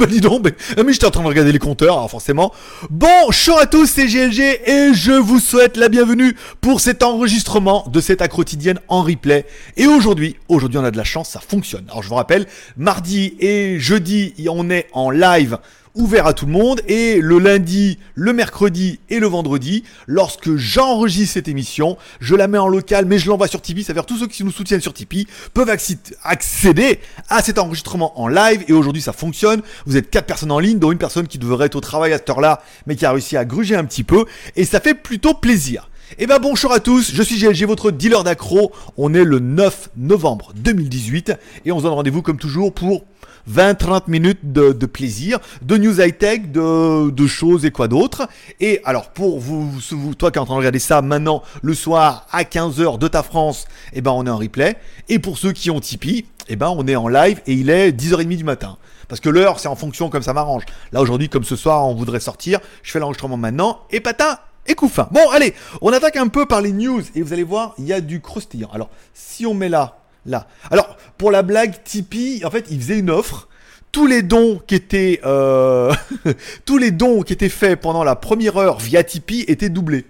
bah dis donc, mais, ah, mais j'étais en train de regarder les compteurs, alors forcément. Bonjour à tous, c'est GLG et je vous souhaite la bienvenue pour cet enregistrement de cette quotidienne en replay. Et aujourd'hui, aujourd'hui on a de la chance, ça fonctionne. Alors je vous rappelle, mardi et jeudi, on est en live ouvert à tout le monde et le lundi, le mercredi et le vendredi, lorsque j'enregistre cette émission, je la mets en local mais je l'envoie sur Tipeee, ça veut dire tous ceux qui nous soutiennent sur Tipeee peuvent accéder à cet enregistrement en live et aujourd'hui ça fonctionne, vous êtes quatre personnes en ligne dont une personne qui devrait être au travail à cette heure-là mais qui a réussi à gruger un petit peu et ça fait plutôt plaisir. Et eh ben bonjour à tous, je suis GLG, votre dealer d'accro. On est le 9 novembre 2018 et on se donne rendez-vous comme toujours pour 20-30 minutes de, plaisir, de news high-tech, de, choses et quoi d'autre. Et alors pour vous, vous, toi qui es en train de regarder ça maintenant le soir à 15h de ta France, eh ben on est en replay. Et pour ceux qui ont Tipeee, eh ben on est en live et il est 10h30 du matin. Parce que l'heure, c'est en fonction comme ça m'arrange. Là, aujourd'hui, comme ce soir, on voudrait sortir. Je fais l'enregistrement maintenant. Et patin et. Bon, allez, on attaque un peu par les news. Et vous allez voir, il y a du croustillant. Alors, si on met là, là. Alors, pour la blague, Tipeee, en fait, il faisait une offre. Tous les dons qui étaient, euh, tous les dons qui étaient faits pendant la première heure via Tipeee étaient doublés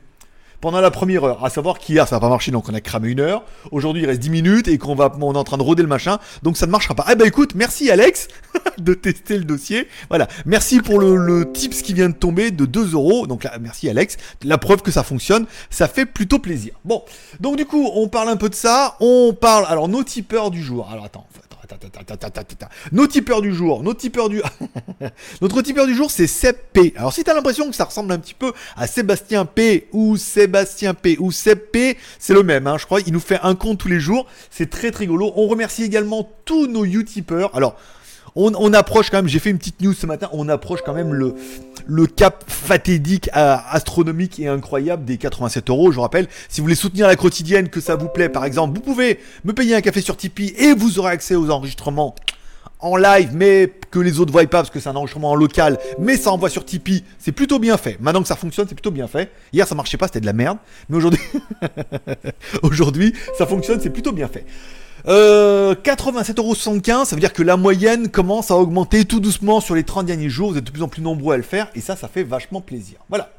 pendant la première heure. À savoir qu'hier ça n'a pas marché donc on a cramé une heure. Aujourd'hui il reste 10 minutes et qu'on va, on est en train de roder le machin. Donc ça ne marchera pas. Eh ben écoute, merci Alex de tester le dossier. Voilà. Merci pour le, le tips qui vient de tomber de 2 euros. Donc là, merci Alex. La preuve que ça fonctionne. Ça fait plutôt plaisir. Bon. Donc du coup, on parle un peu de ça. On parle, alors nos tipeurs du jour. Alors attends, nos tipeurs du jour, nos tipeurs du... Notre tipeur du jour, c'est Seb P. Alors si t'as l'impression que ça ressemble un petit peu à Sébastien P ou Sébastien P ou Seb P, c'est le même, hein, je crois. Il nous fait un compte tous les jours. C'est très très rigolo. On remercie également tous nos Utipeurs. Alors, on, approche quand même, j'ai fait une petite news ce matin, on approche quand même le, cap fatidique, euh, astronomique et incroyable des 87 euros. Je vous rappelle, si vous voulez soutenir la quotidienne, que ça vous plaît par exemple, vous pouvez me payer un café sur Tipeee et vous aurez accès aux enregistrements en live, mais que les autres voient pas parce que c'est un enregistrement en local, mais ça envoie sur Tipeee, c'est plutôt bien fait. Maintenant que ça fonctionne, c'est plutôt bien fait. Hier ça marchait pas, c'était de la merde, mais aujourd'hui, aujourd'hui ça fonctionne, c'est plutôt bien fait. Euh, 87,75€, ça veut dire que la moyenne commence à augmenter tout doucement sur les 30 derniers jours. Vous êtes de plus en plus nombreux à le faire et ça, ça fait vachement plaisir. Voilà.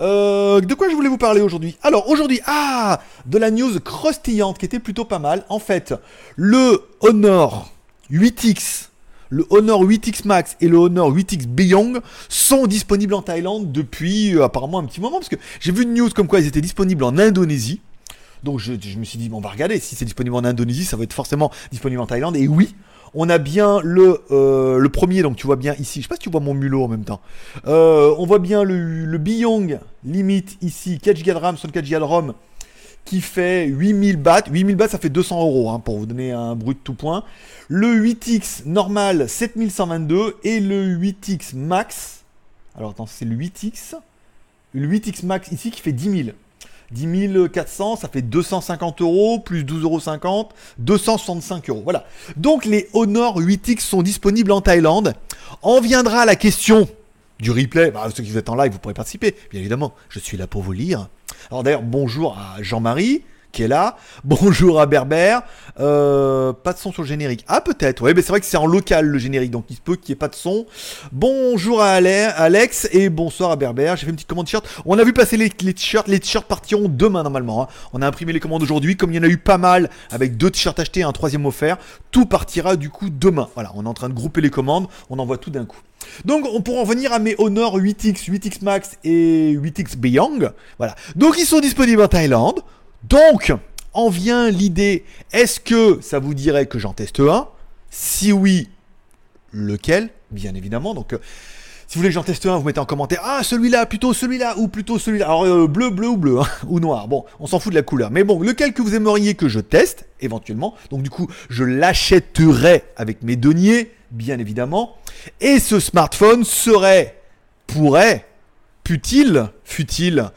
Euh, de quoi je voulais vous parler aujourd'hui? Alors aujourd'hui, ah, de la news croustillante qui était plutôt pas mal. En fait, le Honor 8X, le Honor 8X Max et le Honor 8X Beyond sont disponibles en Thaïlande depuis euh, apparemment un petit moment parce que j'ai vu une news comme quoi ils étaient disponibles en Indonésie. Donc je, me suis dit, bon, on va regarder. Si c'est disponible en Indonésie, ça va être forcément disponible en Thaïlande. Et oui, on a bien le, euh, le premier, donc tu vois bien ici. Je sais pas si tu vois mon mulot en même temps. Euh, on voit bien le, le Biyong limite ici, 4 Go de RAM, 4 Go de ROM, qui fait 8000 bahts. 8000 bahts, ça fait 200 euros, hein, pour vous donner un brut tout point. Le 8X normal, 7122. Et le 8X Max. Alors attends, c'est le 8X. Le 8X Max ici qui fait 10 000. 10 400, ça fait 250 euros, plus 12,50 euros, 265 euros. Voilà. Donc les Honor 8X sont disponibles en Thaïlande. En viendra la question du replay. Bah, ceux qui êtes en live, vous pourrez participer, bien évidemment. Je suis là pour vous lire. Alors d'ailleurs, bonjour à Jean-Marie qui est là. Bonjour à Berber. Euh, pas de son sur le générique. Ah peut-être, ouais, mais c'est vrai que c'est en local le générique, donc il se peut qu'il n'y ait pas de son. Bonjour à Alex et bonsoir à Berber. J'ai fait une petite commande t-shirt. On a vu passer les, t-shirts. Les t-shirts partiront demain normalement. Hein. On a imprimé les commandes aujourd'hui. Comme il y en a eu pas mal, avec deux t-shirts achetés et un troisième offert, tout partira du coup demain. Voilà, on est en train de grouper les commandes. On envoie tout d'un coup. Donc on pourra en venir à mes Honor 8X, 8X Max et 8X Beyond. Voilà. Donc ils sont disponibles en Thaïlande. Donc, en vient l'idée, est-ce que ça vous dirait que j'en teste un? Si oui, lequel? Bien évidemment. Donc, euh, si vous voulez que j'en teste un, vous mettez en commentaire Ah, celui-là, plutôt celui-là, ou plutôt celui-là. Alors, euh, bleu, bleu ou bleu, hein, ou noir. Bon, on s'en fout de la couleur. Mais bon, lequel que vous aimeriez que je teste, éventuellement. Donc, du coup, je l'achèterai avec mes deniers, bien évidemment. Et ce smartphone serait, pourrait, put-il, fut-il,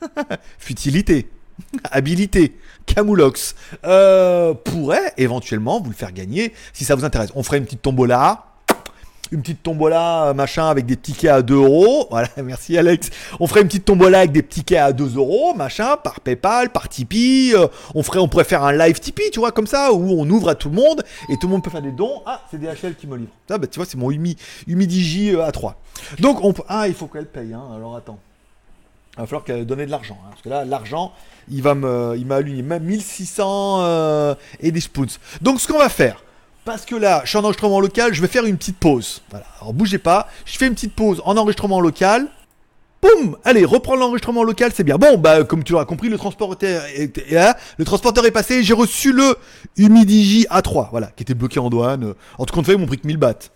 futilité habilité, Camoulox, euh, pourrait éventuellement vous le faire gagner si ça vous intéresse. On ferait une petite tombola. une petite tombola, machin, avec des tickets à 2 euros. Voilà, merci Alex. On ferait une petite tombola avec des tickets à 2 euros, machin, par PayPal, par Tipeee. Euh, on ferait, on pourrait faire un live Tipeee, tu vois, comme ça, où on ouvre à tout le monde et tout le monde peut faire des dons. Ah, c'est DHL qui me livre. Ça, bah, tu vois, c'est mon Humi, Humidigi A3. Donc, on, ah, il faut qu'elle paye, hein. Alors attends. Il va falloir qu'elle donne de l'argent. Hein, parce que là, l'argent, il va me, il m'a allumé même 1600 euh, et des spoons. Donc, ce qu'on va faire, parce que là, je suis en enregistrement local, je vais faire une petite pause. Voilà. Alors, bougez pas. Je fais une petite pause en enregistrement local. Boum Allez, reprendre l'enregistrement local, c'est bien. Bon, bah, comme tu l'auras compris, le transporteur est, le transporteur est passé. J'ai reçu le Humidigi A3, voilà, qui était bloqué en douane. En tout cas, ils m'ont pris que 1000 bahts.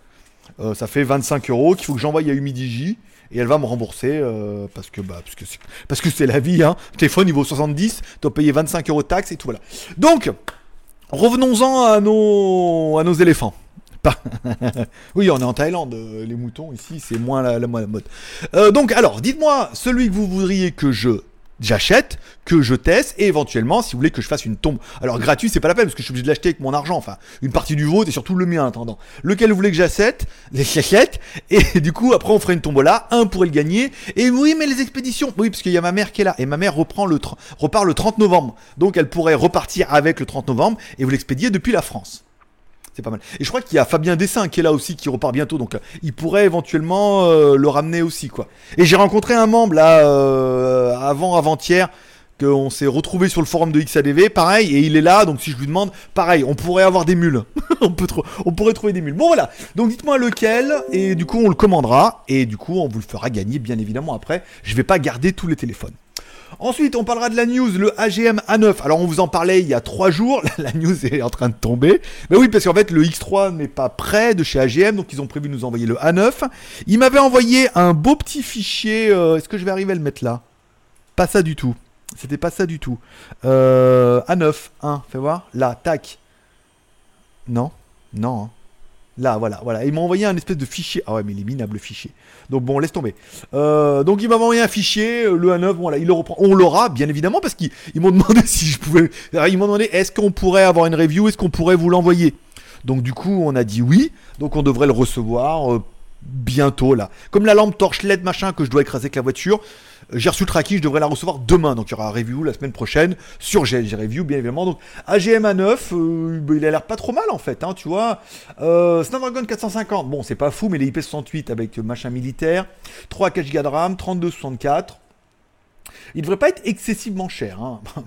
Euh, ça fait 25 euros qu'il faut que j'envoie à Humidigi et elle va me rembourser euh, parce que bah parce que c'est, parce que c'est la vie hein. Téléphone niveau 70, dois payer 25 euros de taxes et tout voilà. Donc revenons-en à nos à nos éléphants. oui, on est en Thaïlande, euh, les moutons ici, c'est moins la, la, mode. Euh, donc, alors, dites-moi celui que vous voudriez que je j'achète, que je teste, et éventuellement, si vous voulez que je fasse une tombe. Alors gratuit, c'est pas la peine, parce que je suis obligé de l'acheter avec mon argent, enfin, une partie du vôtre et surtout le mien en attendant. Lequel vous voulez que j'achète, j'achète, et du coup, après on ferait une tombola, un pourrait le gagner, et oui, mais les expéditions, oui, parce qu'il y a ma mère qui est là, et ma mère reprend le repart le 30 novembre, donc elle pourrait repartir avec le 30 novembre, et vous l'expédier depuis la France c'est pas mal. Et je crois qu'il y a Fabien Dessin qui est là aussi, qui repart bientôt, donc euh, il pourrait éventuellement euh, le ramener aussi, quoi. Et j'ai rencontré un membre là euh, avant avant-hier qu'on s'est retrouvé sur le forum de XADV, pareil, et il est là, donc si je lui demande, pareil, on pourrait avoir des mules. on, peut on pourrait trouver des mules. Bon voilà, donc dites-moi lequel, et du coup on le commandera, et du coup on vous le fera gagner, bien évidemment, après. Je vais pas garder tous les téléphones. Ensuite, on parlera de la news, le AGM A9. Alors, on vous en parlait il y a trois jours. La news est en train de tomber. Mais oui, parce qu'en fait, le X3 n'est pas prêt de chez AGM. Donc, ils ont prévu de nous envoyer le A9. Il m'avait envoyé un beau petit fichier. Euh, est-ce que je vais arriver à le mettre là? Pas ça du tout. C'était pas ça du tout. Euh, A9, 1. Fais voir. Là, tac. Non Non. Hein. Là, voilà, voilà. Il m'a envoyé un espèce de fichier. Ah ouais, mais il est minable le fichier. Donc bon, laisse tomber. Euh, donc il m'a envoyé un fichier, euh, le A9, voilà, il le reprend. On l'aura, bien évidemment, parce qu'ils m'ont demandé si je pouvais. Ils m'ont demandé est-ce qu'on pourrait avoir une review, est-ce qu'on pourrait vous l'envoyer? Donc du coup, on a dit oui. Donc on devrait le recevoir euh, bientôt là. Comme la lampe torche LED machin que je dois écraser avec la voiture. J'ai reçu le tracking, je devrais la recevoir demain. Donc il y aura un review la semaine prochaine sur GLG Review, bien évidemment. Donc AGM A9, euh, il a l'air pas trop mal en fait, hein, tu vois. Euh, Snapdragon 450, bon, c'est pas fou, mais les IP68 avec machin militaire, 3 à 4 Go de RAM, 32 64. Il devrait pas être excessivement cher. Hein.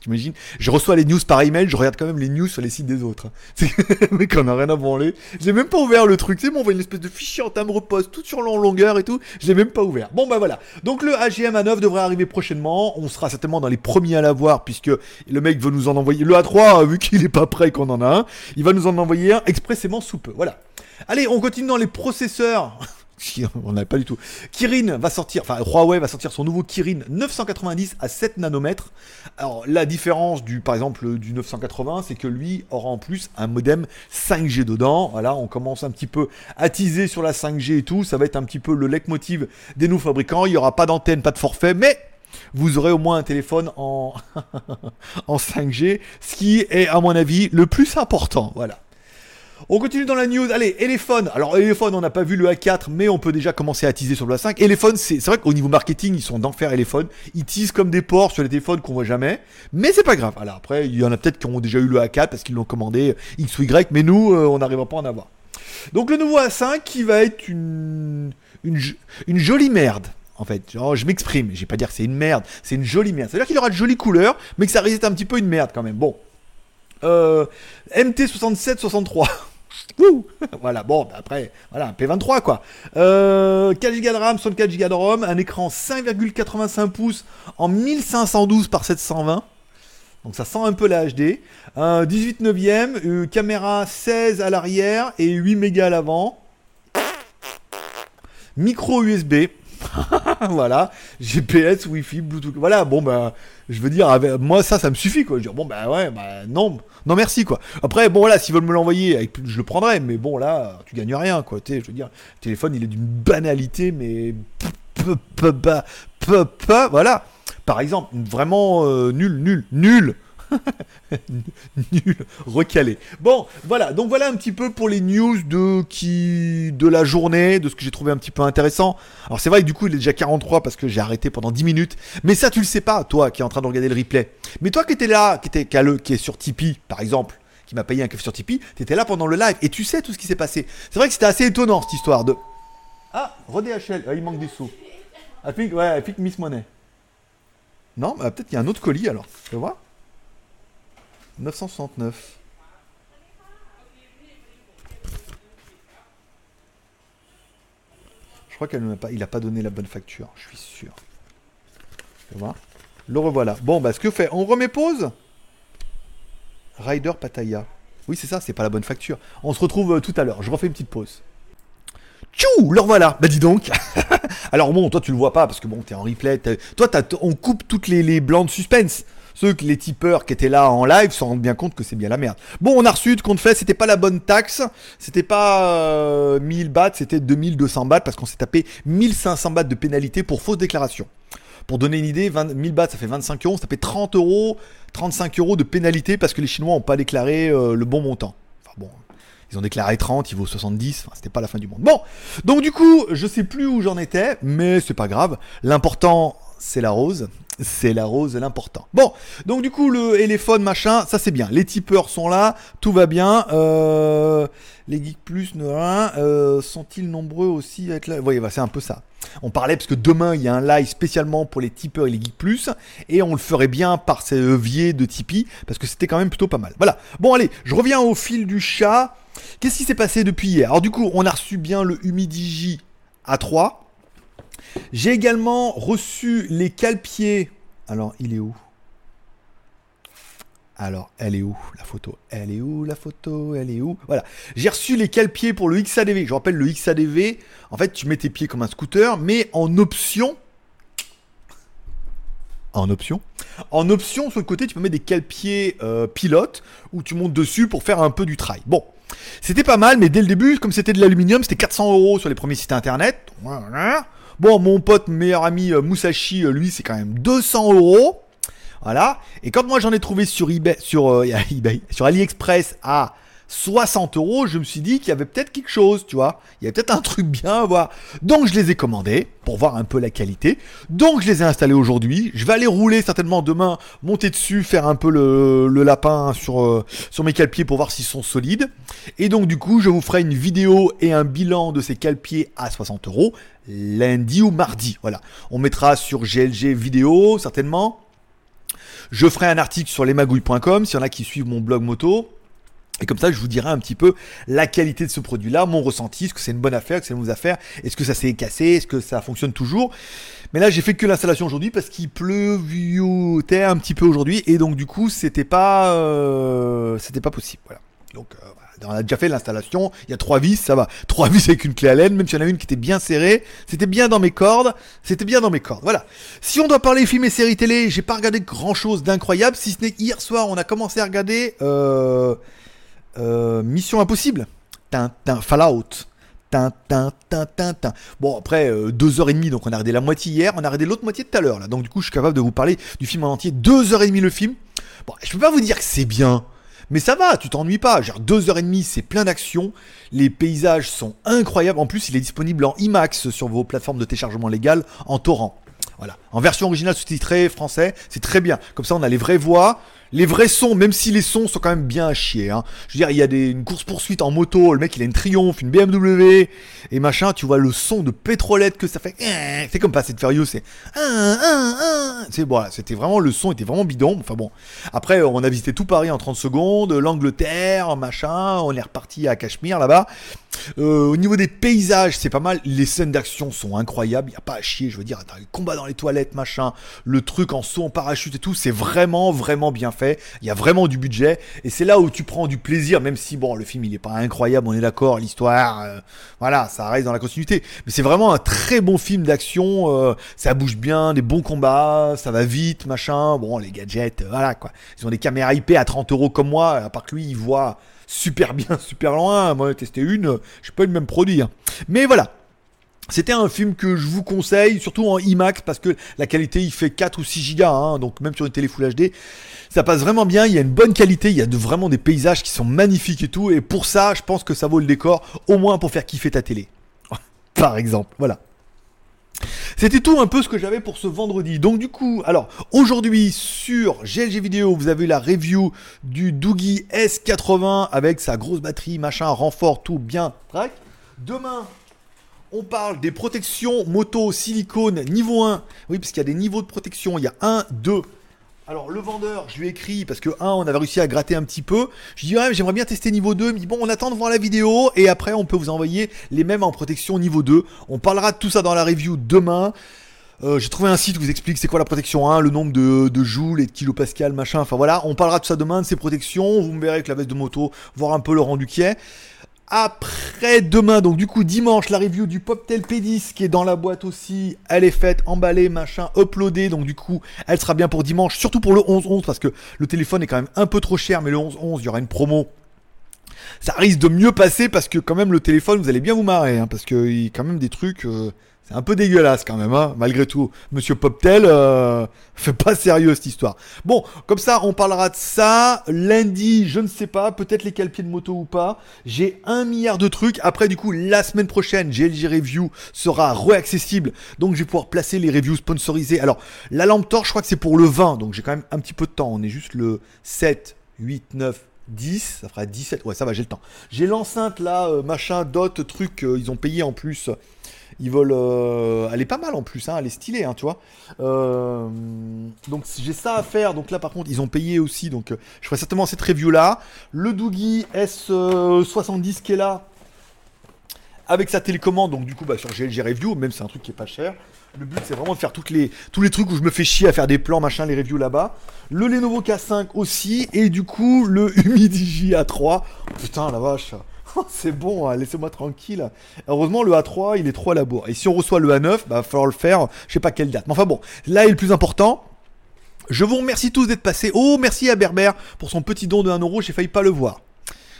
T'imagines? Je reçois les news par email, je regarde quand même les news sur les sites des autres. Hein. mec, on a rien à branler. J'ai même pas ouvert le truc. Tu sais, m'envoie une espèce de fichier en timbre poste, tout sur longueur et tout. Je l'ai même pas ouvert. Bon, bah voilà. Donc le AGM A9 devrait arriver prochainement. On sera certainement dans les premiers à l'avoir, puisque le mec veut nous en envoyer. Le A3, vu qu'il est pas prêt qu'on en a un, il va nous en envoyer un expressément sous peu. Voilà. Allez, on continue dans les processeurs. on n'avait pas du tout. Kirin va sortir, enfin Huawei va sortir son nouveau Kirin 990 à 7 nanomètres. Alors la différence du, par exemple, du 980, c'est que lui aura en plus un modem 5G dedans. Voilà, on commence un petit peu à teaser sur la 5G et tout. Ça va être un petit peu le leitmotiv des nouveaux fabricants. Il n'y aura pas d'antenne, pas de forfait, mais vous aurez au moins un téléphone en, en 5G, ce qui est à mon avis le plus important. Voilà. On continue dans la news. Allez, téléphone. Alors, téléphone, on n'a pas vu le A4, mais on peut déjà commencer à teaser sur le A5. Téléphone, c'est vrai qu'au niveau marketing, ils sont d'enfer téléphone. Ils teasent comme des porcs sur les téléphones qu'on voit jamais. Mais c'est pas grave. Alors, après, il y en a peut-être qui ont déjà eu le A4 parce qu'ils l'ont commandé X ou Y, mais nous, euh, on n'arrivera pas à en avoir. Donc, le nouveau A5 qui va être une, jolie merde en fait. Je m'exprime, je vais pas dire que c'est une merde, c'est une jolie merde. C'est-à-dire qu'il aura de jolies couleurs, mais que ça résiste un petit peu une merde quand même. Bon. Euh, MT6763. voilà, bon, bah, après, voilà, un P23 quoi. Euh, 4 Go de RAM, 64 Go de ROM, un écran 5,85 pouces en 1512 par 720. Donc ça sent un peu la HD. Un 18 neuvième, une caméra 16 à l'arrière et 8 mégas à l'avant. Micro USB. voilà, GPS, Wi-Fi, Bluetooth. Voilà, bon bah, je veux dire, moi ça, ça me suffit quoi. Je veux dire, bon bah ouais, bah non, non merci quoi. Après, bon voilà, s'ils veulent me l'envoyer, je le prendrai, mais bon là, tu gagnes rien quoi. Tu je veux dire, le téléphone il est d'une banalité, mais voilà. Par exemple, vraiment euh, nul, nul, nul. Nul, recalé. Bon, voilà, donc voilà un petit peu pour les news de qui de la journée, de ce que j'ai trouvé un petit peu intéressant. Alors c'est vrai que du coup il est déjà 43 parce que j'ai arrêté pendant 10 minutes, mais ça tu le sais pas, toi qui es en train de regarder le replay. Mais toi qui étais là, qui était qui est sur Tipeee par exemple, qui m'a payé un café sur Tipeee, t'étais là pendant le live et tu sais tout ce qui s'est passé. C'est vrai que c'était assez étonnant cette histoire de. Ah, ReDHL, ah, il manque des sous. I think, ouais, I Miss Money. Non, bah, peut-être qu'il y a un autre colis alors. Tu voir 969. Je crois qu'il n'a pas, pas donné la bonne facture, je suis sûr. Vois? Le revoilà. Bon, bah ce que fait, on remet pause? Rider Pataya. Oui, c'est ça, c'est pas la bonne facture. On se retrouve euh, tout à l'heure. Je refais une petite pause. Tchou Le revoilà Bah dis donc Alors bon, toi tu le vois pas parce que bon, t'es en replay. Toi, on coupe toutes les, les blancs de suspense. Ceux que les tipeurs qui étaient là en live se rendent bien compte que c'est bien la merde. Bon, on a reçu de compte fait, c'était pas la bonne taxe. C'était pas 1000 euh, bahts, c'était 2200 bahts parce qu'on s'est tapé 1500 bahts de pénalité pour fausse déclaration. Pour donner une idée, 20 000 bahts, ça fait 25 euros, ça fait 30 euros, 35 euros de pénalité parce que les Chinois n'ont pas déclaré euh, le bon montant. Enfin bon, ils ont déclaré 30, il vaut 70, enfin, c'était pas la fin du monde. Bon, donc du coup, je sais plus où j'en étais, mais c'est pas grave. L'important, c'est la rose. C'est la rose l'important. Bon, donc du coup, le téléphone, machin, ça c'est bien. Les tipeurs sont là, tout va bien. Euh, les Geeks Plus, euh, sont-ils nombreux aussi à être là? Vous voyez, bah, c'est un peu ça. On parlait parce que demain, il y a un live spécialement pour les tipeurs et les Geeks Plus. Et on le ferait bien par ces leviers de Tipeee, parce que c'était quand même plutôt pas mal. Voilà. Bon, allez, je reviens au fil du chat. Qu'est-ce qui s'est passé depuis hier? Alors du coup, on a reçu bien le Humidigi A3. J'ai également reçu les calpiers. Alors, il est où? Alors, elle est où? La photo Elle est où la photo? Elle est où? Voilà. J'ai reçu les calpiers pour le XADV. Je rappelle, le XADV, en fait, tu mets tes pieds comme un scooter, mais en option. En option En option, sur le côté, tu peux mettre des calpiers euh, pilotes où tu montes dessus pour faire un peu du trail. Bon, c'était pas mal, mais dès le début, comme c'était de l'aluminium, c'était 400 euros sur les premiers sites internet. Voilà. Bon, mon pote, meilleur ami euh, Musashi, euh, lui, c'est quand même 200 euros. Voilà. Et quand moi j'en ai trouvé sur eBay, sur, euh, eBay, sur AliExpress à 60 euros, je me suis dit qu'il y avait peut-être quelque chose, tu vois. Il y a peut-être un truc bien. Donc je les ai commandés pour voir un peu la qualité. Donc je les ai installés aujourd'hui. Je vais aller rouler certainement demain, monter dessus, faire un peu le, lapin sur, euh, sur mes calpiers pour voir s'ils sont solides. Et donc du coup, je vous ferai une vidéo et un bilan de ces calpiers à 60 euros lundi ou mardi. Voilà. On mettra sur GLG vidéo certainement. Je ferai un article sur lesmagouilles.com s'il y en a qui suivent mon blog moto. Et comme ça, je vous dirai un petit peu la qualité de ce produit-là, mon ressenti, est-ce que c'est une bonne affaire, que c'est une mauvaise affaire, est-ce que ça s'est cassé, est-ce que ça fonctionne toujours. Mais là, j'ai fait que l'installation aujourd'hui parce qu'il pleuviotait un petit peu aujourd'hui et donc du coup, c'était pas, euh, c'était pas possible. Voilà. Donc, euh, on a déjà fait l'installation, il y a trois vis, ça va. Trois vis avec une clé à laine, même s'il y en a une qui était bien serrée, c'était bien dans mes cordes, c'était bien dans mes cordes. Voilà. Si on doit parler films et séries télé, j'ai pas regardé grand chose d'incroyable, si ce n'est hier soir, on a commencé à regarder euh, euh, Mission Impossible. Tintin, Fallout. Tintin, tintin, tintin. Bon, après, euh, deux heures et demie, donc on a regardé la moitié hier, on a regardé l'autre moitié tout à l'heure, là. Donc, du coup, je suis capable de vous parler du film en entier. Deux heures et demie le film. Bon, je peux pas vous dire que c'est bien. Mais ça va, tu t'ennuies pas. Genre, deux heures et demie, c'est plein d'action. Les paysages sont incroyables. En plus, il est disponible en IMAX sur vos plateformes de téléchargement légal en torrent. Voilà. En version originale sous-titrée français, c'est très bien. Comme ça, on a les vraies voix les vrais sons, même si les sons sont quand même bien à chier. Hein. Je veux dire, il y a une course-poursuite en moto, le mec il a une Triumph, une BMW, et machin, tu vois le son de pétrolette que ça fait. C'est comme passer de Furious, c'est. C'est voilà, c'était vraiment, le son était vraiment bidon. Enfin bon. Après, on a visité tout Paris en 30 secondes, l'Angleterre, machin, on est reparti à Cachemire là-bas. Euh, au niveau des paysages, c'est pas mal. Les scènes d'action sont incroyables. Il n'y a pas à chier. Je veux dire, les combats dans les toilettes, machin, le truc en saut en parachute et tout, c'est vraiment, vraiment bien fait. Il y a vraiment du budget. Et c'est là où tu prends du plaisir, même si, bon, le film, il est pas incroyable, on est d'accord. L'histoire, euh, voilà, ça reste dans la continuité. Mais c'est vraiment un très bon film d'action. Euh, ça bouge bien, des bons combats, ça va vite, machin. Bon, les gadgets, voilà quoi. Ils ont des caméras IP à 30 euros comme moi, à part que lui, il voit super bien, super loin. Moi, j'ai testé une, j'ai pas eu le même produit. Hein. Mais voilà. C'était un film que je vous conseille, surtout en IMAX, parce que la qualité il fait 4 ou 6 gigas, hein, donc même sur une télé Full HD, ça passe vraiment bien, il y a une bonne qualité, il y a vraiment des paysages qui sont magnifiques et tout, et pour ça, je pense que ça vaut le décor, au moins pour faire kiffer ta télé. Par exemple, voilà. C'était tout un peu ce que j'avais pour ce vendredi. Donc du coup, alors aujourd'hui sur GLG Vidéo, vous avez la review du Doogie S80 avec sa grosse batterie, machin, renfort, tout bien. Demain, on parle des protections moto silicone niveau 1. Oui, parce qu'il y a des niveaux de protection. Il y a 1, 2. Alors le vendeur, je lui ai écrit parce que 1, on avait réussi à gratter un petit peu. Je lui ai dit ouais, j'aimerais bien tester niveau 2. Il dit bon, on attend de voir la vidéo et après on peut vous envoyer les mêmes en protection niveau 2. On parlera de tout ça dans la review demain. Euh, j'ai trouvé un site qui vous explique c'est quoi la protection 1, le nombre de, joules et de kilopascal, machin. Enfin voilà, on parlera de ça demain, de ces protections. Vous me verrez avec la veste de moto, voir un peu le rendu qui est. Après demain, donc du coup dimanche, la review du Poptel P10 qui est dans la boîte aussi. Elle est faite, emballée, machin, uploadée. Donc du coup, elle sera bien pour dimanche, surtout pour le 11-11 parce que le téléphone est quand même un peu trop cher. Mais le 11-11, il y aura une promo. Ça risque de mieux passer parce que quand même le téléphone, vous allez bien vous marrer. Hein, parce qu'il y a quand même des trucs... Euh, c'est un peu dégueulasse quand même, hein, malgré tout. Monsieur Poptel, euh, fait pas sérieux cette histoire. Bon, comme ça, on parlera de ça. Lundi, je ne sais pas, peut-être les pieds de moto ou pas. J'ai un milliard de trucs. Après, du coup, la semaine prochaine, GLG Review sera réaccessible. Donc, je vais pouvoir placer les reviews sponsorisées. Alors, la lampe torche, je crois que c'est pour le 20. Donc, j'ai quand même un petit peu de temps. On est juste le 7, 8, 9, 10, ça fera 17, ouais ça va j'ai le temps. J'ai l'enceinte là, euh, machin, dot, truc, euh, ils ont payé en plus ils volent. Euh, elle est pas mal en plus, hein, elle est stylée, hein, tu vois. Euh, donc j'ai ça à faire. Donc là, par contre, ils ont payé aussi. Donc euh, je ferai certainement cette review là. Le Doogie S70 qui est là. Avec sa télécommande, donc du coup bah, sur GLG Review, même c'est un truc qui est pas cher. Le but c'est vraiment de faire toutes les, tous les trucs où je me fais chier à faire des plans, machin, les reviews là-bas. Le Lenovo K5 aussi, et du coup le Humidigi A3. putain la vache, c'est bon, hein, laissez-moi tranquille. Heureusement, le A3, il est trop à la bourre. Et si on reçoit le A9, bah, va falloir le faire, je sais pas quelle date. Mais enfin bon, là est le plus important. Je vous remercie tous d'être passés. Oh, merci à Berber pour son petit don de 1 euro, j'ai failli pas le voir.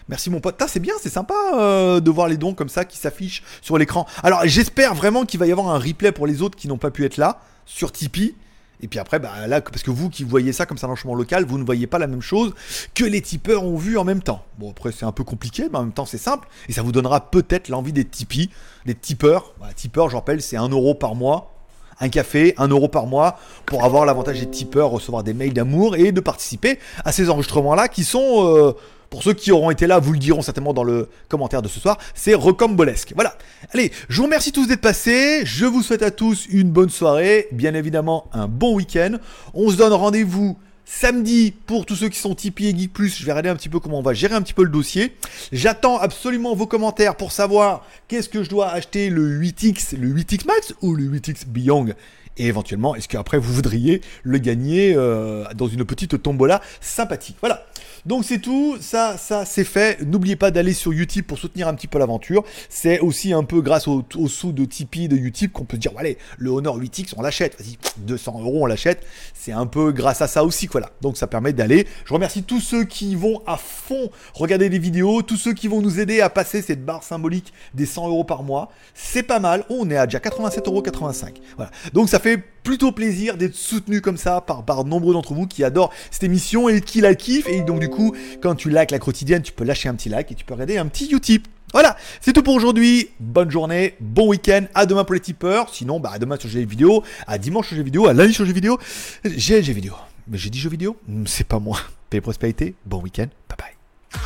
Merci mon pote. C'est bien, c'est sympa euh, de voir les dons comme ça qui s'affichent sur l'écran. Alors j'espère vraiment qu'il va y avoir un replay pour les autres qui n'ont pas pu être là sur Tipeee. Et puis après, bah là, parce que vous qui voyez ça comme ça un local, vous ne voyez pas la même chose que les tipeurs ont vu en même temps. Bon, après, c'est un peu compliqué, mais en même temps, c'est simple. Et ça vous donnera peut-être l'envie des Tipeee, des tipeurs. Voilà, tipeurs, je rappelle, c'est 1 euro par mois. Un café, 1 euro par mois, pour avoir l'avantage des tipeurs, recevoir des mails d'amour et de participer à ces enregistrements-là qui sont. Euh, pour ceux qui auront été là, vous le diront certainement dans le commentaire de ce soir, c'est recombolesque. Voilà. Allez, je vous remercie tous d'être passés. Je vous souhaite à tous une bonne soirée, bien évidemment un bon week-end. On se donne rendez-vous samedi pour tous ceux qui sont Tipeee et Geek Plus. Je vais regarder un petit peu comment on va gérer un petit peu le dossier. J'attends absolument vos commentaires pour savoir qu'est-ce que je dois acheter le 8X, le 8X Max ou le 8X Beyond. Et éventuellement, est-ce qu'après vous voudriez le gagner euh, dans une petite tombola sympathique Voilà. Donc c'est tout, ça, ça c'est fait. N'oubliez pas d'aller sur Utip pour soutenir un petit peu l'aventure. C'est aussi un peu grâce au, sous de Tipeee de Utip qu'on peut dire, allez, le Honor 8X, on l'achète. Vas-y, 200 euros, on l'achète. C'est un peu grâce à ça aussi, voilà. Donc ça permet d'aller. Je remercie tous ceux qui vont à fond regarder les vidéos, tous ceux qui vont nous aider à passer cette barre symbolique des 100 euros par mois. C'est pas mal. On est à déjà 87,85 euros. Voilà. Donc ça fait plutôt plaisir d'être soutenu comme ça par, par nombreux d'entre vous qui adorent cette émission et qui la kiffent. Et donc du coup, quand tu likes la quotidienne, tu peux lâcher un petit like et tu peux regarder un petit Utip. Voilà, c'est tout pour aujourd'hui. Bonne journée, bon week-end. À demain pour les tipeurs. Sinon, bah, à demain sur jeux vidéo, à dimanche sur jeux vidéo, à lundi sur jeux vidéo. GLG vidéo. Mais j'ai dit jeux vidéo C'est pas moi. Paix prospérité. Bon week-end. Bye bye.